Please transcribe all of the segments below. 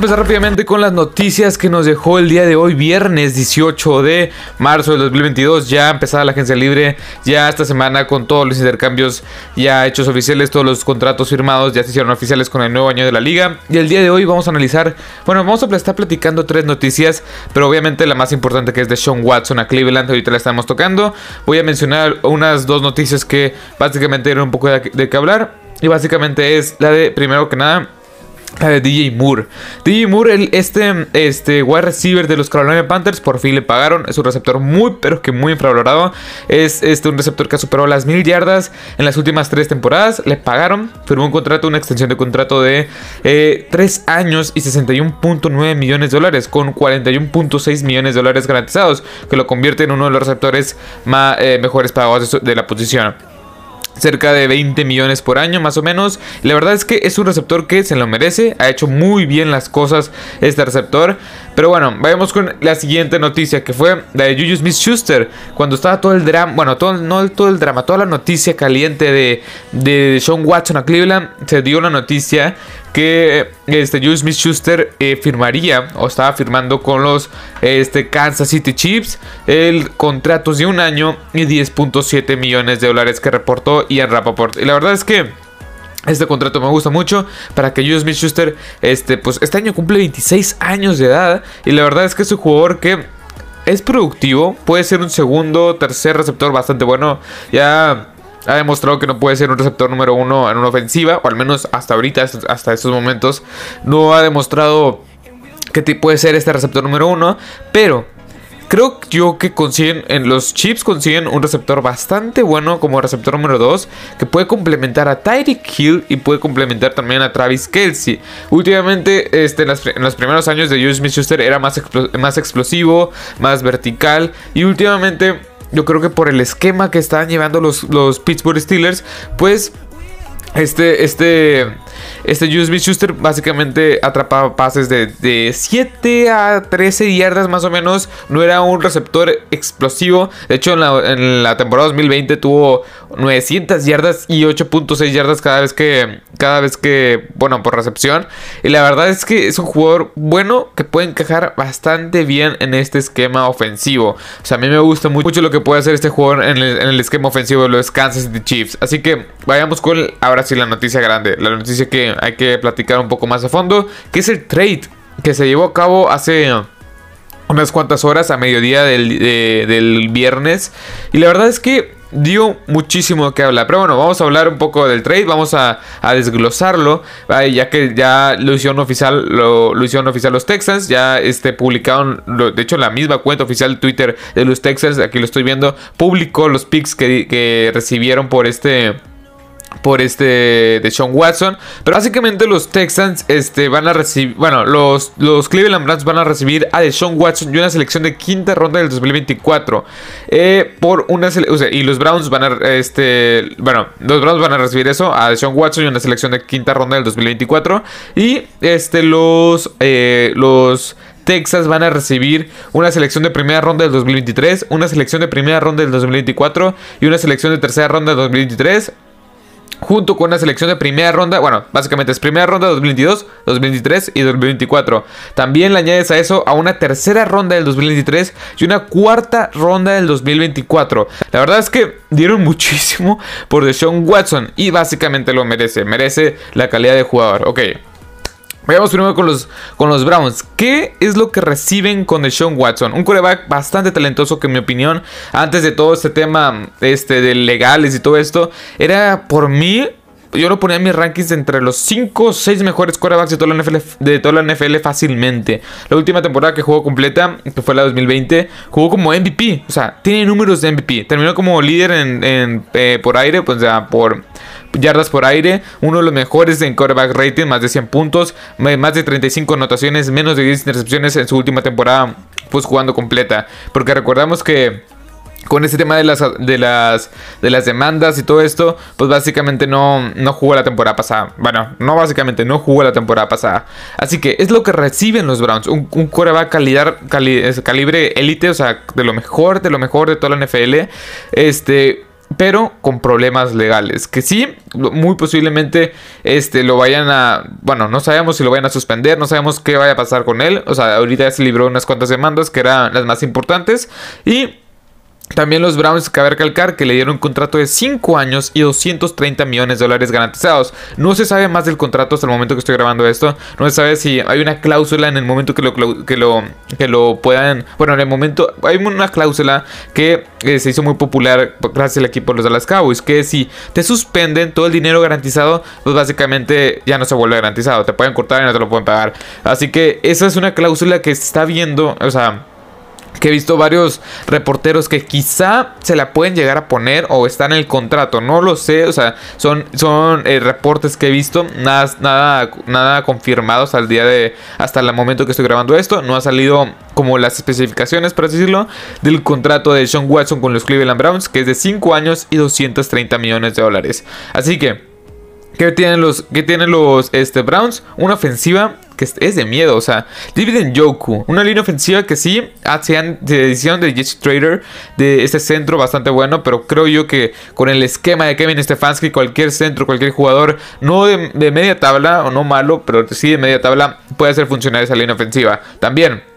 empezar rápidamente con las noticias que nos dejó el día de hoy, viernes 18 de marzo del 2022. Ya empezada la agencia libre, ya esta semana con todos los intercambios ya hechos oficiales, todos los contratos firmados ya se hicieron oficiales con el nuevo año de la liga. Y el día de hoy vamos a analizar, bueno, vamos a estar platicando tres noticias, pero obviamente la más importante que es de Sean Watson a Cleveland, ahorita la estamos tocando. Voy a mencionar unas dos noticias que básicamente eran un poco de, de qué hablar. Y básicamente es la de, primero que nada, de DJ Moore. DJ Moore, este, este wide receiver de los Carolina Panthers, por fin le pagaron. Es un receptor muy, pero que muy infravalorado. Es este, un receptor que ha superado las mil yardas en las últimas tres temporadas. Le pagaron, firmó un contrato, una extensión de contrato de 3 eh, años y 61.9 millones de dólares, con 41.6 millones de dólares garantizados, que lo convierte en uno de los receptores más, eh, mejores pagados de la posición cerca de 20 millones por año más o menos. La verdad es que es un receptor que se lo merece, ha hecho muy bien las cosas este receptor. Pero bueno, vayamos con la siguiente noticia que fue la de Juju Smith Schuster. Cuando estaba todo el drama, bueno, todo, no todo el drama, toda la noticia caliente de, de Sean Watson a Cleveland, se dio la noticia que este Juju Smith Schuster eh, firmaría o estaba firmando con los este, Kansas City Chiefs el contrato de un año y 10.7 millones de dólares que reportó Ian Rappaport. Y la verdad es que este contrato me gusta mucho para que Juju Smith Schuster este, pues, este año cumple 26 años de edad y la verdad es que es un jugador que es productivo, puede ser un segundo, tercer receptor bastante bueno. Ya ha demostrado que no puede ser un receptor número uno en una ofensiva, o al menos hasta ahorita, hasta estos momentos, no ha demostrado que puede ser este receptor número uno, pero creo yo que consiguen, en los chips consiguen un receptor bastante bueno como receptor número 2, que puede complementar a Tyreek Hill y puede complementar también a Travis Kelsey. Últimamente, este, en, los primeros años de Julius Smith-Schuster era más, más explosivo, más vertical, y últimamente yo creo que por el esquema que están llevando los, los Pittsburgh Steelers, pues este, este, este USB Schuster básicamente atrapaba pases de, de, 7 a 13 yardas más o menos. No era un receptor explosivo. De hecho, en la, en la temporada 2020 tuvo 900 yardas y 8.6 yardas cada vez que, cada vez que, bueno, por recepción. Y la verdad es que es un jugador bueno que puede encajar bastante bien en este esquema ofensivo. O sea, a mí me gusta mucho lo que puede hacer este jugador en el, en el esquema ofensivo de los Kansas City Chiefs. Así que vayamos con ahora sí la noticia grande, la noticia que hay que platicar un poco más a fondo, que es el trade que se llevó a cabo hace unas cuantas horas a mediodía del, del viernes. Y la verdad es que dio muchísimo que hablar. Pero bueno, vamos a hablar un poco del trade, vamos a, desglosarlo, ya que ya lo hicieron oficial, lo, hicieron oficial los Texans, ya este, publicaron, de hecho la misma cuenta oficial de Twitter de los Texans, aquí lo estoy viendo, publicó los picks que, que recibieron por este por este de Sean Watson. Pero básicamente los Texans este, van a recibir, bueno, los, los Cleveland Browns van a recibir a Sean Watson y una selección de quinta ronda del 2024. Eh, por una o y los Browns van a, este, bueno, los Browns van a recibir eso a Sean Watson y una selección de quinta ronda del 2024. Y este, los, eh, los Texas van a recibir una selección de primera ronda del 2023, una selección de primera ronda del 2024 y una selección de tercera ronda del 2023 junto con una selección de primera ronda, bueno, básicamente es primera ronda 2022, 2023 y 2024. También le añades a eso a una tercera ronda del 2023 y una cuarta ronda del 2024. La verdad es que dieron muchísimo por Deshaun Watson y básicamente lo merece, merece la calidad de jugador. Ok, Vayamos primero con los, con los Browns. ¿Qué es lo que reciben con Deshaun Watson? Un coreback bastante talentoso que en mi opinión, antes de todo este tema este, de legales y todo esto, era por mí yo lo ponía en mis rankings entre los 5 o 6 mejores quarterbacks de toda, la NFL, fácilmente. La última temporada que jugó completa, que fue la 2020, jugó como MVP. O sea, tiene números de MVP. Terminó como líder en, eh, por aire, pues ya por yardas por aire, uno de los mejores en quarterback rating, más de 100 puntos, más de 35 anotaciones, menos de 10 intercepciones en su última temporada, pues jugando completa. Porque recordamos que con este tema de las, de las, de las demandas y todo esto, pues básicamente no, no jugó la temporada pasada. Bueno, no básicamente, no jugó la temporada pasada. Así que es lo que reciben los Browns. Un, coreback calidad, calibre élite, o sea, de lo mejor, de lo mejor de toda la NFL. Este, pero con problemas legales. Que sí, muy posiblemente este, lo vayan a. Bueno, no sabemos si lo vayan a suspender, no sabemos qué vaya a pasar con él. O sea, ahorita se libró unas cuantas demandas que eran las más importantes. Y también los Browns, cabe recalcar que le dieron un contrato de 5 años y 230 millones de dólares garantizados. No se sabe más del contrato hasta el momento que estoy grabando esto. No se sabe si hay una cláusula en el momento que lo, que lo, que lo puedan... Bueno, en el momento hay una cláusula que eh, se hizo muy popular gracias al equipo de los Dallas Cowboys. Que si te suspenden todo el dinero garantizado, pues básicamente ya no se vuelve garantizado. Te pueden cortar y no te lo pueden pagar. Así que esa es una cláusula que se está viendo. O sea que he visto varios reporteros que quizá se la pueden llegar a poner o está en el contrato, no lo sé, o sea, son, son eh, reportes que he visto, nada, nada, nada confirmados al día de, hasta el momento que estoy grabando esto, no ha salido como las especificaciones, por así decirlo, del contrato de Sean Watson con los Cleveland Browns, que es de 5 años y 230 millones de dólares. Así que... ¿Qué tienen los, qué tienen los este, Browns? Una ofensiva que es de miedo. O sea, David Joku, una línea ofensiva que sí hacían de edición de Jesse Trader, de este centro bastante bueno, pero creo yo que con el esquema de Kevin Stefanski, cualquier centro, cualquier jugador, no de, de media tabla o no malo, pero sí de media tabla, puede hacer funcionar esa línea ofensiva. También.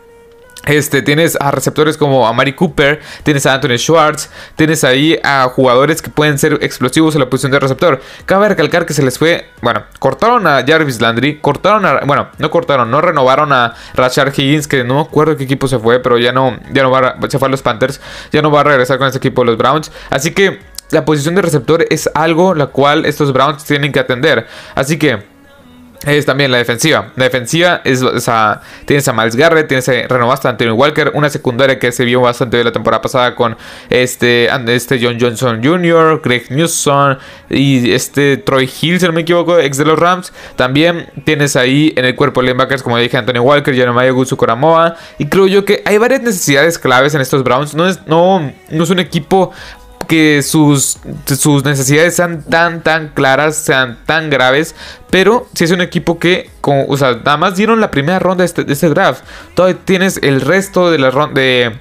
Este, tienes a receptores como a Mari Cooper, tienes a Anthony Schwartz, tienes ahí a jugadores que pueden ser explosivos en la posición de receptor. Cabe recalcar que se les fue, bueno, cortaron a Jarvis Landry, cortaron a, bueno, no cortaron, no renovaron a Rashard Higgins, que no me acuerdo qué equipo se fue, pero ya no, ya no va, se a los Panthers, ya no va a regresar con ese equipo los Browns. Así que la posición de receptor es algo la cual estos Browns tienen que atender. Así que es también la defensiva. La defensiva es, o tienes a Miles Garrett, tienes a, renovaste a Anthony Walker, una secundaria que se vio bastante bien la temporada pasada con este, este John Johnson Jr., Greg Newsom y este Troy Hill, si no me equivoco, ex de los Rams. También tienes ahí en el cuerpo de linebackers, como dije, Anthony Walker, Jeremiah Gutsu Koramoa. Y creo yo que hay varias necesidades claves en estos Browns. No es, no, no es un equipo sus, sus necesidades sean tan, tan claras, sean tan graves. Pero si es un equipo que, o sea, nada más dieron la primera ronda de este, de este draft. Todavía tienes el resto de la ronda de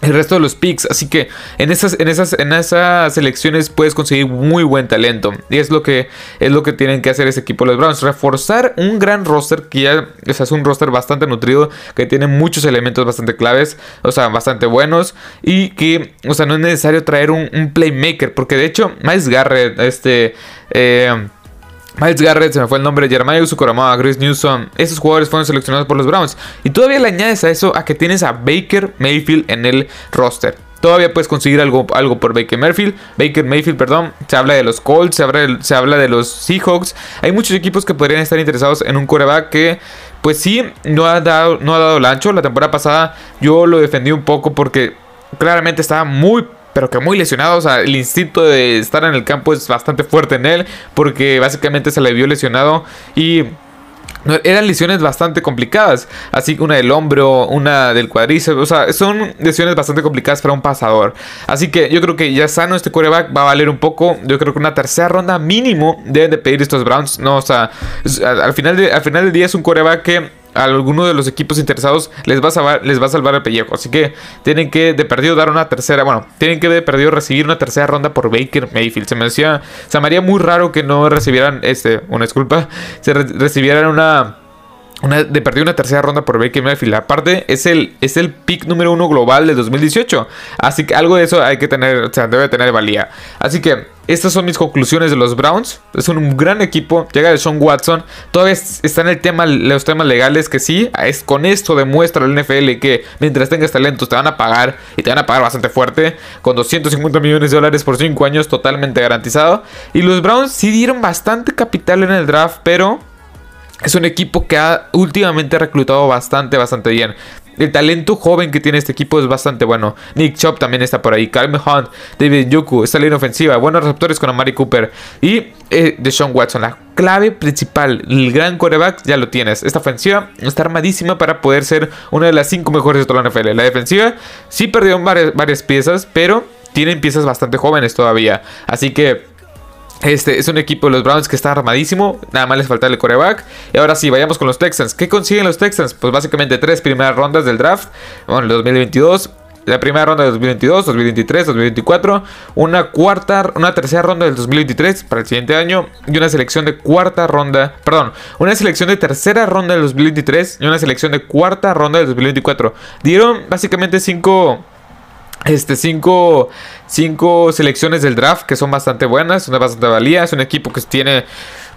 el resto de los picks. Así que en esas, en esas, en esas selecciones puedes conseguir muy buen talento. Y es lo que es lo que tienen que hacer ese equipo los Browns. Reforzar un gran roster que ya es un roster bastante nutrido. Que tiene muchos elementos bastante claves. O sea, bastante buenos. Y que, o sea, no es necesario traer un, un playmaker. Porque de hecho, Miles Garrett, este. Eh, Miles Garrett, se me fue el nombre, Jeremiah Usukorama, Chris Newsom, esos jugadores fueron seleccionados por los Browns. Y todavía le añades a eso a que tienes a Baker Mayfield en el roster. Todavía puedes conseguir algo, algo por Baker Mayfield. Baker Mayfield, perdón. Se habla de los Colts, se habla, de, se habla de los Seahawks. Hay muchos equipos que podrían estar interesados en un coreback que, pues sí, no ha dado, no ha dado el ancho. La temporada pasada yo lo defendí un poco porque claramente estaba muy pero que muy lesionado. O sea, el instinto de estar en el campo es bastante fuerte en él, porque básicamente se le vio lesionado y eran lesiones bastante complicadas, así que una del hombro, una del cuadríceps, o sea, son lesiones bastante complicadas para un pasador. Así que yo creo que ya sano este quarterback va a valer un poco. Yo creo que una tercera ronda mínimo deben de pedir estos Browns. No, o sea, al final, al final del día es un quarterback que a alguno de los equipos interesados les va a salvar, les va a salvar el pellejo. Así que tienen que de perdido dar una tercera, bueno, tienen que de perdido recibir una tercera ronda por Baker Mayfield. Se me decía, se me haría muy raro que no recibieran, este, una disculpa, se recibieran una de perdió una tercera ronda por Baker Mayfield. Aparte, es el, es el pick número uno global de 2018. Así que algo de eso hay que tener, o sea, debe tener valía. Así que estas son mis conclusiones de los Browns. Es un gran equipo. Llega de Sean Watson. Todavía está en el tema, los temas legales que sí. Es, con esto demuestra el NFL que mientras tengas talentos te van a pagar. Y te van a pagar bastante fuerte. Con 250 millones de dólares por 5 años totalmente garantizado. Y los Browns sí dieron bastante capital en el draft. Pero es un equipo que ha últimamente reclutado bastante, bastante bien. El talento joven que tiene este equipo es bastante bueno. Nick Chop también está por ahí. Calvin Hunt, David Yuku, esta línea ofensiva. Buenos receptores con Amari Cooper. Y eh, Deshaun Watson. La clave principal, el gran quarterback, ya lo tienes. Esta ofensiva está armadísima para poder ser una de las cinco mejores de toda la NFL. La defensiva sí perdió varias, varias piezas, pero tienen piezas bastante jóvenes todavía. Así que este es un equipo de los Browns que está armadísimo. Nada más les falta el coreback. Y ahora sí, vayamos con los Texans. ¿Qué consiguen los Texans? Pues básicamente tres primeras rondas del draft. Bueno, el 2022. la primera ronda de 2022, 2023, 2024, una cuarta, una tercera ronda del 2023 para el siguiente año y una selección de cuarta ronda, perdón, una selección de tercera ronda del 2023 y una selección de cuarta ronda del 2024. Dieron básicamente cinco este, cinco, cinco selecciones del draft que son bastante buenas, una bastante valía. Es un equipo que tiene,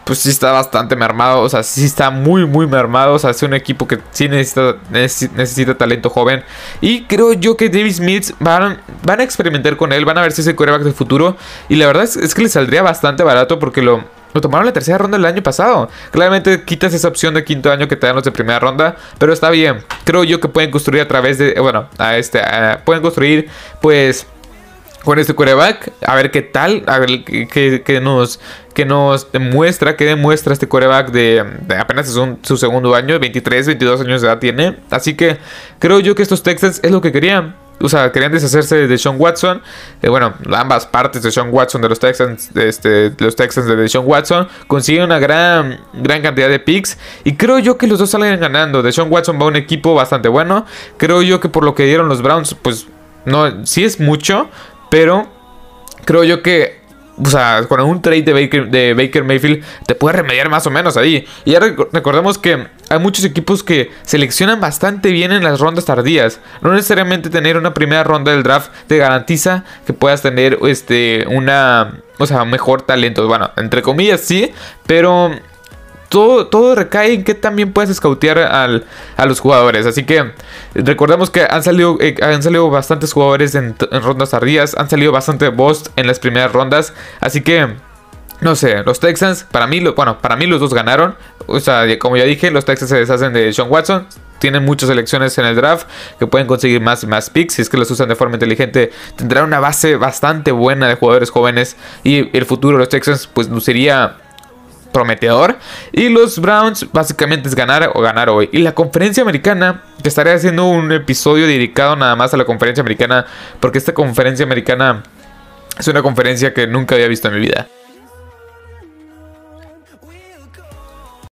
pues sí está bastante mermado, o sea, sí está muy, muy mermado. O sea, es un equipo que sí necesita, necesita talento joven. Y creo yo que David Smith van, van a experimentar con él, van a ver si es el quarterback del futuro. Y la verdad es, es que le saldría bastante barato porque lo lo tomaron la tercera ronda el año pasado. Claramente quitas esa opción de quinto año que te dan los de primera ronda. Pero está bien. Creo yo que pueden construir a través de. Bueno, este. pueden construir, pues. Con este quarterback. A ver qué tal. A ver qué, nos. Que nos demuestra. Que demuestra este quarterback de, apenas es su segundo año. 23, 22 años de edad tiene. Así que creo yo que estos Texans es lo que querían o sea, querían deshacerse de Sean Watson. Eh, bueno, ambas partes de Sean Watson, de los Texans, de este, los Texans de Sean Watson, consiguen una gran, gran cantidad de picks. Y creo yo que los dos salen ganando. De Sean Watson va un equipo bastante bueno. Creo yo que por lo que dieron los Browns, pues no, sí es mucho, pero creo yo que o sea, con un trade de Baker, de Baker Mayfield te puede remediar más o menos ahí. Y ya recordemos que hay muchos equipos que seleccionan bastante bien en las rondas tardías. No necesariamente tener una primera ronda del draft te garantiza que puedas tener este una, o sea, mejor talento. Bueno, entre comillas sí, pero todo, recae en que también puedes scoutear a los jugadores. Así que recordemos que han salido, eh, han salido bastantes jugadores en, rondas tardías. Han salido bastante boss en las primeras rondas. Así que... No sé, los Texans, para mí, bueno, para mí los dos ganaron. O sea, como ya dije, los Texans se deshacen de Sean Watson. Tienen muchas elecciones en el draft que pueden conseguir más y más picks. Si es que los usan de forma inteligente, tendrán una base bastante buena de jugadores jóvenes. Y el futuro de los Texans, pues, sería prometedor. Y los Browns básicamente es ganar o ganar hoy. Y la conferencia americana, que estaré haciendo un episodio dedicado nada más a la conferencia americana, porque esta conferencia americana es una conferencia que nunca había visto en mi vida.